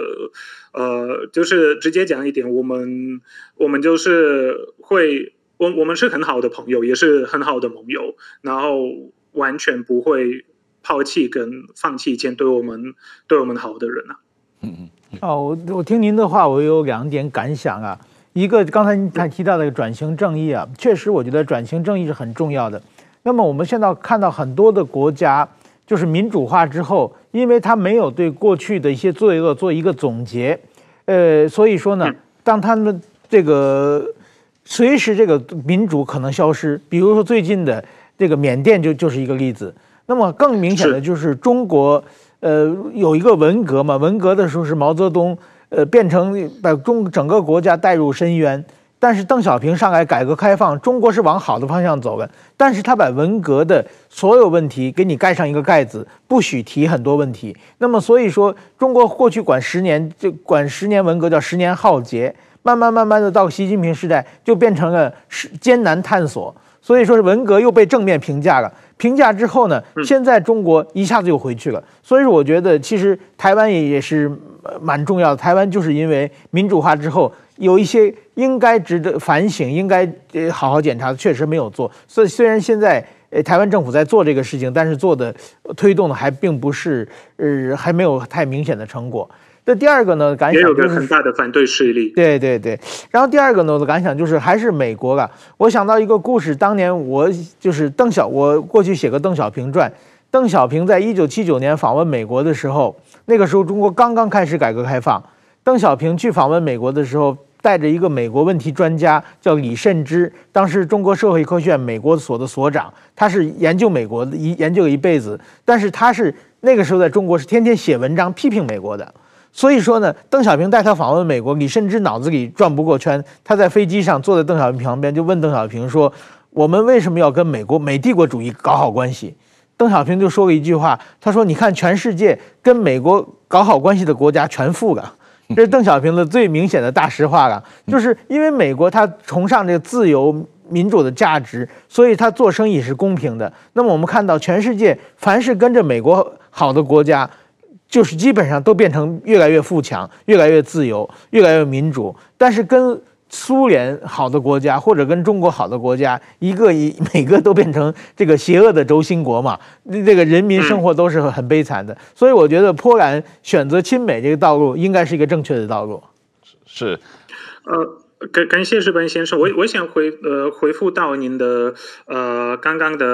Speaker 2: 呃，就是直接讲一点，我们我们就是会，我我们是很好的朋友，也是很好的盟友，然后完全不会抛弃跟放弃以前对我们对我们好的人啊。嗯嗯。
Speaker 3: 哦，我我听您的话，我有两点感想啊。一个，刚才您才提到的转型正义啊，确实，我觉得转型正义是很重要的。那么我们现在看到很多的国家，就是民主化之后，因为他没有对过去的一些罪恶做一个总结，呃，所以说呢，当他们这个随时这个民主可能消失，比如说最近的这个缅甸就就是一个例子。那么更明显的就是中国。呃，有一个文革嘛，文革的时候是毛泽东，呃，变成把中整个国家带入深渊。但是邓小平上来改革开放，中国是往好的方向走的。但是他把文革的所有问题给你盖上一个盖子，不许提很多问题。那么所以说，中国过去管十年就管十年文革叫十年浩劫，慢慢慢慢的到习近平时代就变成了艰难探索。所以说是文革又被正面评价了。评价之后呢，现在中国一下子又回去了，所以说我觉得其实台湾也也是蛮重要的。台湾就是因为民主化之后有一些应该值得反省、应该呃好好检查的，确实没有做。所以虽然现在呃台湾政府在做这个事情，但是做的推动的还并不是呃还没有太明显的成果。这第二个呢，感想就是
Speaker 2: 也有个很大的反对势力。
Speaker 3: 对对对，然后第二个呢，我的感想就是还是美国吧。我想到一个故事，当年我就是邓小，我过去写个邓小平传。邓小平在一九七九年访问美国的时候，那个时候中国刚刚开始改革开放。邓小平去访问美国的时候，带着一个美国问题专家叫李慎之，当时中国社会科学院美国所的所长，他是研究美国的一研究了一辈子，但是他是那个时候在中国是天天写文章批评美国的。所以说呢，邓小平带他访问美国，李甚至脑子里转不过圈。他在飞机上坐在邓小平旁边，就问邓小平说：“我们为什么要跟美国美帝国主义搞好关系？”邓小平就说了一句话，他说：“你看，全世界跟美国搞好关系的国家全富了。”这是邓小平的最明显的大实话了，就是因为美国他崇尚这个自由民主的价值，所以他做生意是公平的。那么我们看到，全世界凡是跟着美国好的国家。就是基本上都变成越来越富强、越来越自由、越来越民主，但是跟苏联好的国家或者跟中国好的国家，一个一 每个都变成这个邪恶的轴心国嘛，这个人民生活都是很悲惨的。所以我觉得波兰选择亲美这个道路应该是一个正确的道路。
Speaker 1: 是，
Speaker 2: 呃，感感谢士班先生，我我想回呃回复到您的呃刚刚的。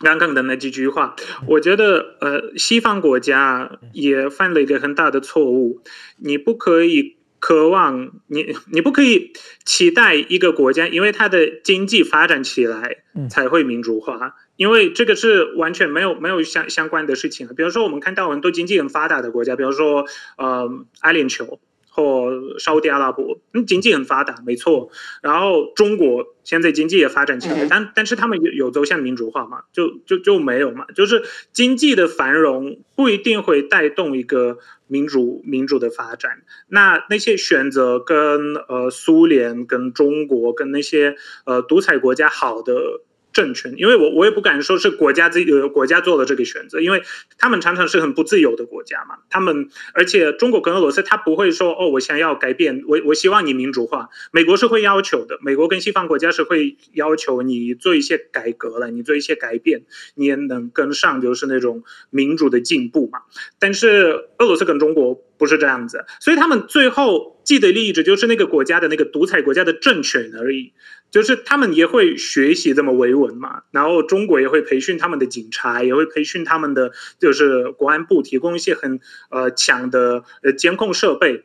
Speaker 2: 刚刚的那几句话，我觉得呃，西方国家也犯了一个很大的错误。你不可以渴望你，你不可以期待一个国家，因为它的经济发展起来才会民主化，因为这个是完全没有没有相相关的事情。比如说，我们看到很多经济很发达的国家，比如说呃，阿联酋。或沙特阿拉伯，嗯，经济很发达，没错。然后中国现在经济也发展起来，但但是他们有有走向民主化嘛？就就就没有嘛？就是经济的繁荣不一定会带动一个民主民主的发展。那那些选择跟呃苏联、跟中国、跟那些呃独裁国家好的。政权，因为我我也不敢说是国家自己国家做了这个选择，因为他们常常是很不自由的国家嘛。他们而且中国跟俄罗斯，他不会说哦，我想要改变，我我希望你民主化。美国是会要求的，美国跟西方国家是会要求你做一些改革了，你做一些改变，你也能跟上，就是那种民主的进步嘛。但是俄罗斯跟中国不是这样子，所以他们最后既得利益者就是那个国家的那个独裁国家的政权而已。就是他们也会学习这么维稳嘛，然后中国也会培训他们的警察，也会培训他们的就是国安部，提供一些很呃强的呃监控设备。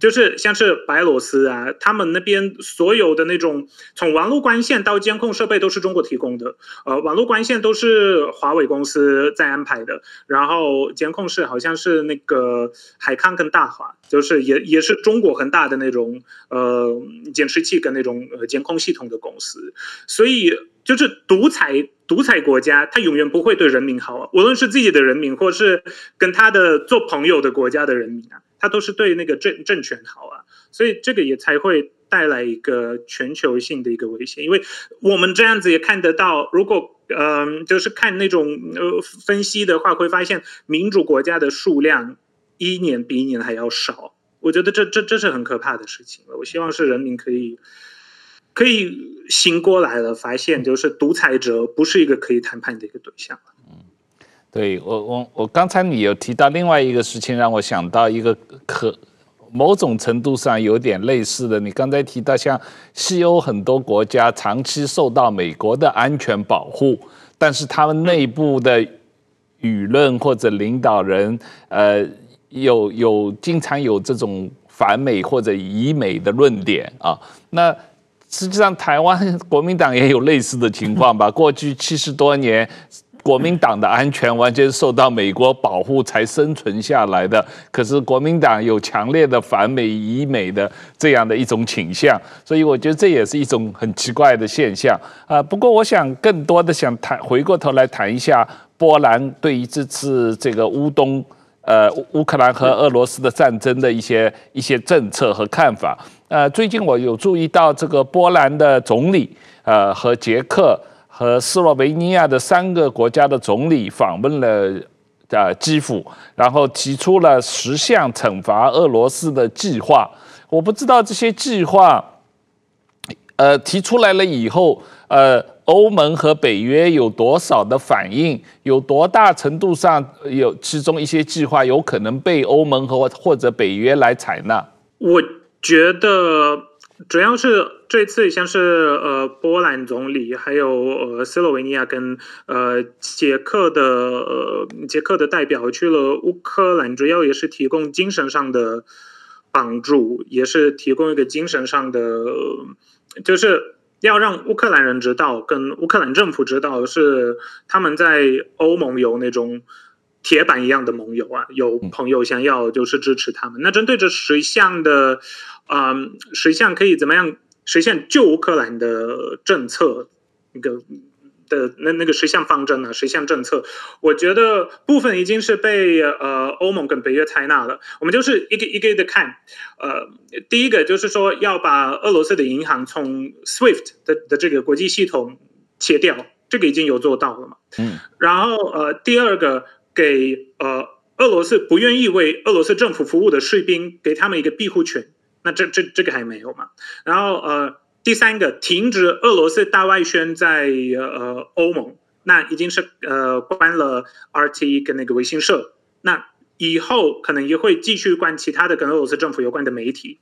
Speaker 2: 就是像是白罗斯啊，他们那边所有的那种从网络光线到监控设备都是中国提供的，呃，网络光线都是华为公司在安排的，然后监控室好像是那个海康跟大华，就是也也是中国很大的那种呃监视器跟那种呃监控系统的公司，所以就是独裁独裁国家，他永远不会对人民好，无论是自己的人民，或是跟他的做朋友的国家的人民啊。他都是对那个政政权好啊，所以这个也才会带来一个全球性的一个危险。因为我们这样子也看得到，如果嗯、就是看那种呃分析的话，会发现民主国家的数量一年比一年还要少。我觉得这这这是很可怕的事情。我希望是人民可以可以醒过来了，发现就是独裁者不是一个可以谈判的一个对象。
Speaker 1: 对我，我我刚才你有提到另外一个事情，让我想到一个可某种程度上有点类似的。你刚才提到像西欧很多国家长期受到美国的安全保护，但是他们内部的舆论或者领导人，呃，有有经常有这种反美或者以美的论点啊。那实际上台湾国民党也有类似的情况吧？过去七十多年。国民党的安全完全受到美国保护才生存下来的，可是国民党有强烈的反美以美的这样的一种倾向，所以我觉得这也是一种很奇怪的现象啊。不过我想更多的想谈，回过头来谈一下波兰对于这次这个乌东呃乌克兰和俄罗斯的战争的一些一些政策和看法。呃，最近我有注意到这个波兰的总理呃和捷克。和斯洛维尼亚的三个国家的总理访问了呃基辅，然后提出了十项惩罚俄罗斯的计划。我不知道这些计划，呃提出来了以后，呃欧盟和北约有多少的反应，有多大程度上有其中一些计划有可能被欧盟和或者北约来采纳？
Speaker 2: 我觉得。主要是这次像是呃波兰总理，还有呃斯洛维尼亚跟呃捷克的呃捷克的代表去了乌克兰，主要也是提供精神上的帮助，也是提供一个精神上的，就是要让乌克兰人知道，跟乌克兰政府知道是他们在欧盟有那种铁板一样的盟友啊，有朋友想要就是支持他们。那针对这十项的。嗯，实际上可以怎么样实现救乌克兰的政策？那个的那那个十项方针呢？十项政策，我觉得部分已经是被呃欧盟跟北约采纳了。我们就是一个一个的看。呃，第一个就是说要把俄罗斯的银行从 SWIFT 的的这个国际系统切掉，这个已经有做到了嘛。嗯。然后呃，第二个给呃俄罗斯不愿意为俄罗斯政府服务的士兵，给他们一个庇护权。那这这这个还没有嘛？然后呃，第三个停止俄罗斯大外宣在呃欧盟，那已经是呃关了 RT 跟那个微信社，那以后可能也会继续关其他的跟俄罗斯政府有关的媒体。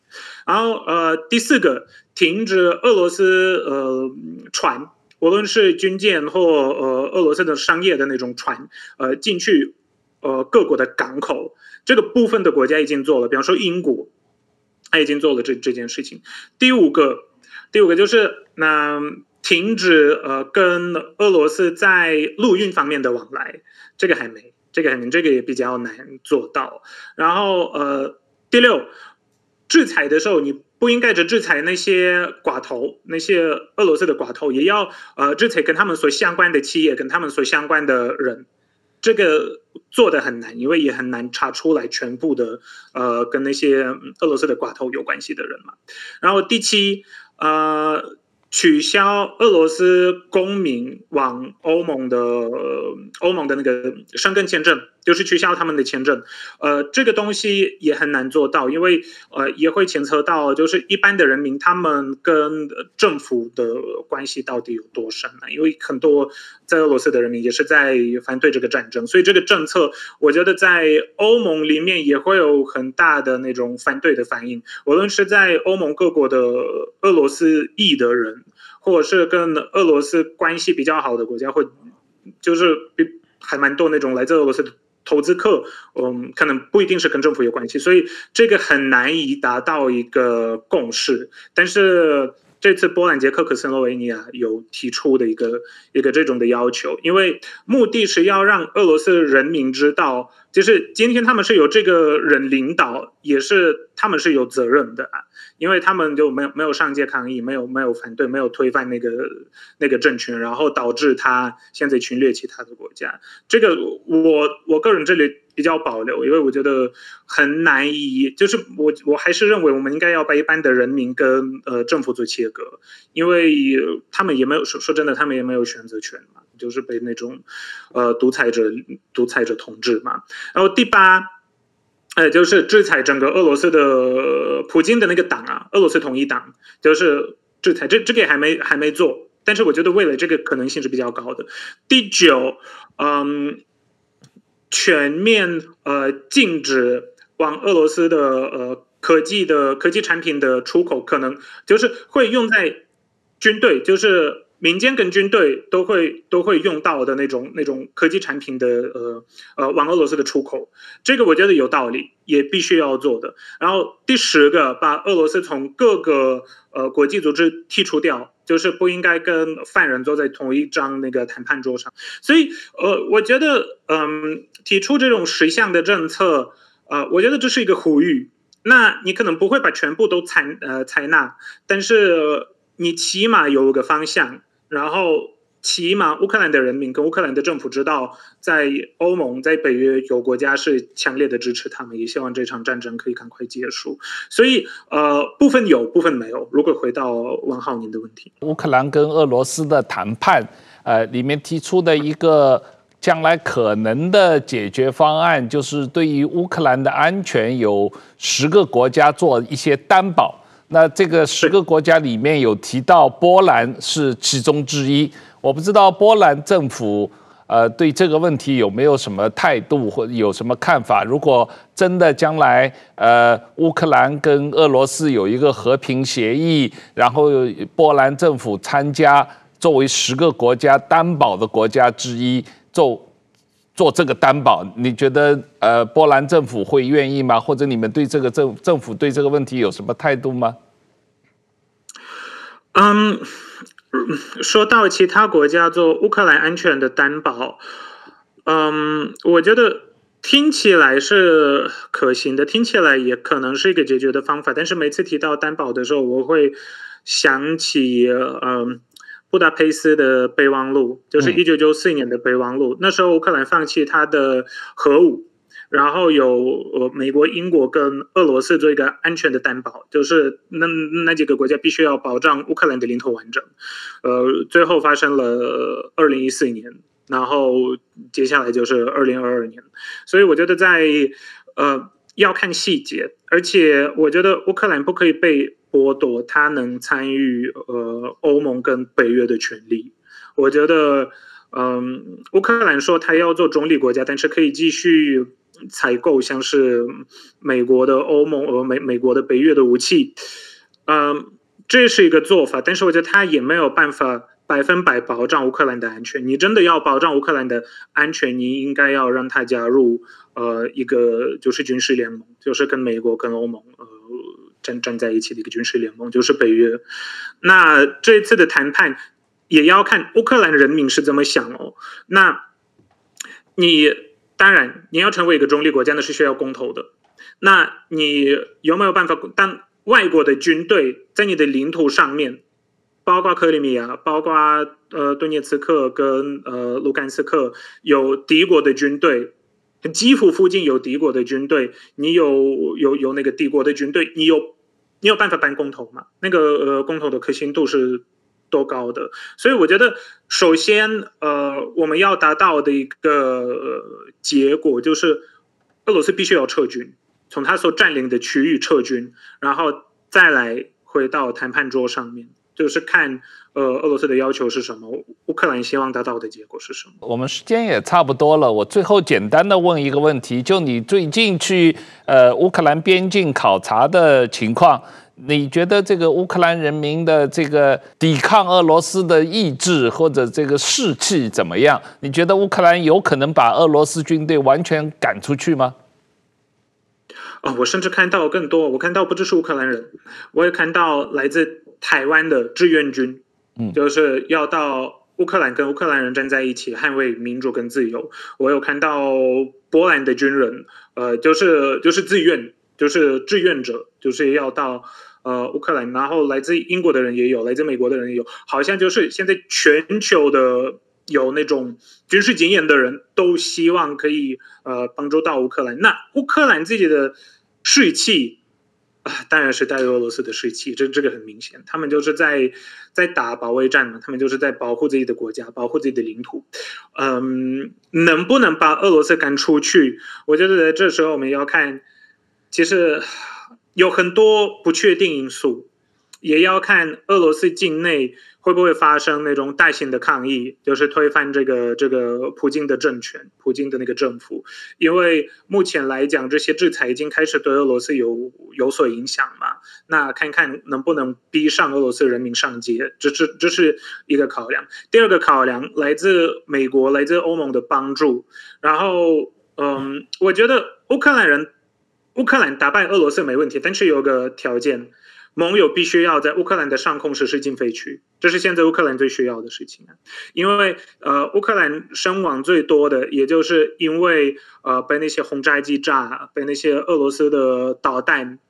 Speaker 2: 然后呃，第四个停止俄罗斯呃船，无论是军舰或呃俄罗斯的商业的那种船，呃进去呃各国的港口，这个部分的国家已经做了，比方说英国。他已经做了这这件事情。第五个，第五个就是那停止呃跟俄罗斯在陆运方面的往来，这个还没，这个还没，这个也比较难做到。然后呃，第六，制裁的时候，你不应该只制裁那些寡头，那些俄罗斯的寡头，也要呃制裁跟他们所相关的企业，跟他们所相关的人。这个做的很难，因为也很难查出来全部的呃跟那些俄罗斯的寡头有关系的人嘛。然后第七，呃。取消俄罗斯公民往欧盟的欧盟的那个申根签证，就是取消他们的签证。呃，这个东西也很难做到，因为呃也会牵扯到就是一般的人民他们跟政府的关系到底有多深呢？因为很多在俄罗斯的人民也是在反对这个战争，所以这个政策我觉得在欧盟里面也会有很大的那种反对的反应。无论是在欧盟各国的俄罗斯裔的人。或者是跟俄罗斯关系比较好的国家，会就是比还蛮多那种来自俄罗斯的投资客，嗯，可能不一定是跟政府有关系，所以这个很难以达到一个共识。但是这次波兰、捷克、克森洛维尼亚有提出的一个一个这种的要求，因为目的是要让俄罗斯人民知道，就是今天他们是有这个人领导，也是他们是有责任的啊。因为他们就没有没有上街抗议，没有没有反对，没有推翻那个那个政权，然后导致他现在侵略其他的国家。这个我我个人这里比较保留，因为我觉得很难以，就是我我还是认为我们应该要把一般的人民跟呃政府做切割，因为他们也没有说说真的，他们也没有选择权嘛，就是被那种呃独裁者独裁者统治嘛。然后第八。哎，就是制裁整个俄罗斯的普京的那个党啊，俄罗斯统一党，就是制裁这这个也还没还没做，但是我觉得未来这个可能性是比较高的。第九，嗯，全面呃禁止往俄罗斯的呃科技的科技产品的出口，可能就是会用在军队，就是。民间跟军队都会都会用到的那种那种科技产品的呃呃往俄罗斯的出口，这个我觉得有道理，也必须要做的。然后第十个，把俄罗斯从各个呃国际组织剔除掉，就是不应该跟犯人坐在同一张那个谈判桌上。所以呃，我觉得嗯、提出这种十项的政策，呃，我觉得这是一个呼吁。那你可能不会把全部都采呃采纳，但是你起码有个方向。然后，起码乌克兰的人民跟乌克兰的政府知道，在欧盟、在北约有国家是强烈的支持他们，也希望这场战争可以赶快结束。所以，呃，部分有，部分没有。如果回到王浩您的问题，
Speaker 1: 乌克兰跟俄罗斯的谈判，呃，里面提出的一个将来可能的解决方案，就是对于乌克兰的安全，有十个国家做一些担保。那这个十个国家里面有提到波兰是其中之一，我不知道波兰政府呃对这个问题有没有什么态度或有什么看法？如果真的将来呃乌克兰跟俄罗斯有一个和平协议，然后波兰政府参加作为十个国家担保的国家之一做做这个担保，你觉得呃波兰政府会愿意吗？或者你们对这个政政府对这个问题有什么态度吗？
Speaker 2: 嗯，说到其他国家做乌克兰安全的担保，嗯，我觉得听起来是可行的，听起来也可能是一个解决的方法。但是每次提到担保的时候，我会想起嗯。布达佩斯的备忘录，就是一九九四年的备忘录。嗯、那时候乌克兰放弃它的核武，然后有呃美国、英国跟俄罗斯做一个安全的担保，就是那那几个国家必须要保障乌克兰的领土完整。呃，最后发生了二零一四年，然后接下来就是二零二二年。所以我觉得在呃要看细节，而且我觉得乌克兰不可以被。剥夺他能参与呃欧盟跟北约的权利，我觉得，嗯，乌克兰说他要做中立国家，但是可以继续采购像是美国的欧盟呃美美国的北约的武器，嗯，这是一个做法，但是我觉得他也没有办法百分百保障乌克兰的安全。你真的要保障乌克兰的安全，你应该要让他加入呃一个就是军事联盟，就是跟美国跟欧盟呃。站站在一起的一个军事联盟就是北约。那这一次的谈判也要看乌克兰人民是怎么想哦。那你当然你要成为一个中立国家，那是需要公投的。那你有没有办法？当外国的军队在你的领土上面，包括克里米亚，包括呃顿涅茨克跟呃卢甘斯克，有敌国的军队，基辅附近有敌国的军队，你有有有那个敌国的军队，你有你有办法办公投吗？那个呃公投的可信度是多高的？所以我觉得，首先呃我们要达到的一个、结果就是，俄罗斯必须要撤军。从他所占领的区域撤军，然后再来回到谈判桌上面，就是看呃俄罗斯的要求是什么，乌克兰希望达到的结果是什么。
Speaker 1: 我们时间也差不多了，我最后简单的问一个问题：就你最近去呃乌克兰边境考察的情况，你觉得这个乌克兰人民的这个抵抗俄罗斯的意志或者这个士气怎么样？你觉得乌克兰有可能把俄罗斯军队完全赶出去吗？
Speaker 2: 哦，我甚至看到更多，我看到不只是乌克兰人，我也看到来自台湾的志愿军，嗯，就是要到乌克兰跟乌克兰人站在一起捍卫民主跟自由。我有看到波兰的军人，呃，就是就是自愿，就是志愿者，就是要到呃乌克兰。然后来自英国的人也有，来自美国的人也有，好像就是现在全球的。有那种军事经验的人都希望可以呃帮助到乌克兰。那乌克兰自己的士气啊，当然是大于俄罗斯的士气，这这个很明显。他们就是在在打保卫战嘛，他们就是在保护自己的国家，保护自己的领土。嗯，能不能把俄罗斯赶出去？我觉得在这时候我们要看，其实有很多不确定因素，也要看俄罗斯境内。会不会发生那种大型的抗议，就是推翻这个这个普京的政权、普京的那个政府？因为目前来讲，这些制裁已经开始对俄罗斯有有所影响嘛。那看看能不能逼上俄罗斯人民上街，这这这是一个考量。第二个考量来自美国、来自欧盟的帮助。然后，嗯，我觉得乌克兰人、乌克兰打败俄罗斯没问题，但是有个条件。盟友必须要在乌克兰的上空实施禁飞区，这是现在乌克兰最需要的事情啊。因为呃，乌克兰伤亡最多的，也就是因为呃被那些轰炸机炸，被那些俄罗斯的导弹，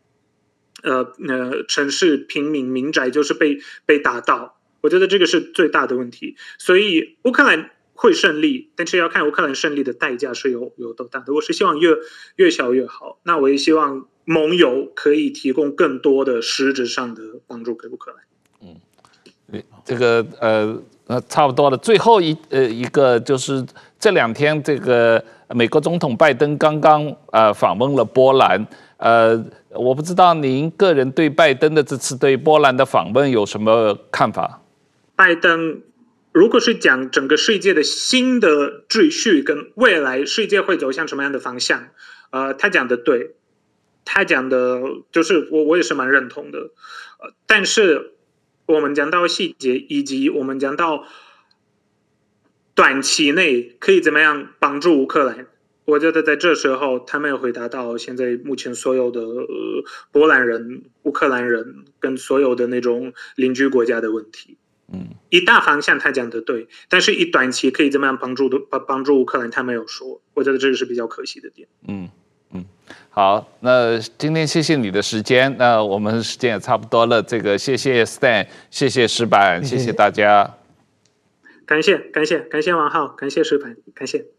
Speaker 2: 呃呃，城市平民民宅就是被被打到。我觉得这个是最大的问题。所以乌克兰会胜利，但是要看乌克兰胜利的代价是有有多大的。我是希望越越小越好。那我也希望。盟友可以提供更多的实质上的帮助给乌克兰。
Speaker 1: 嗯，这个呃呃差不多了。最后一呃一个就是这两天，这个美国总统拜登刚刚呃访问了波兰。呃，我不知道您个人对拜登的这次对波兰的访问有什么看法？
Speaker 2: 拜登如果是讲整个世界的新的秩序跟未来世界会走向什么样的方向，呃，他讲的对。他讲的就是我，我也是蛮认同的，呃，但是我们讲到细节，以及我们讲到短期内可以怎么样帮助乌克兰，我觉得在这时候他没有回答到现在目前所有的波兰人、乌克兰人跟所有的那种邻居国家的问题。嗯，一大方向他讲的对，但是一短期可以怎么样帮助的帮帮助乌克兰，他没有说，我觉得这个是比较可惜的点。嗯。
Speaker 1: 好，那今天谢谢你的时间，那我们时间也差不多了。这个谢谢 Stan，谢谢石板，谢谢大家。
Speaker 2: 感谢感谢感谢王浩，感谢石板，感谢。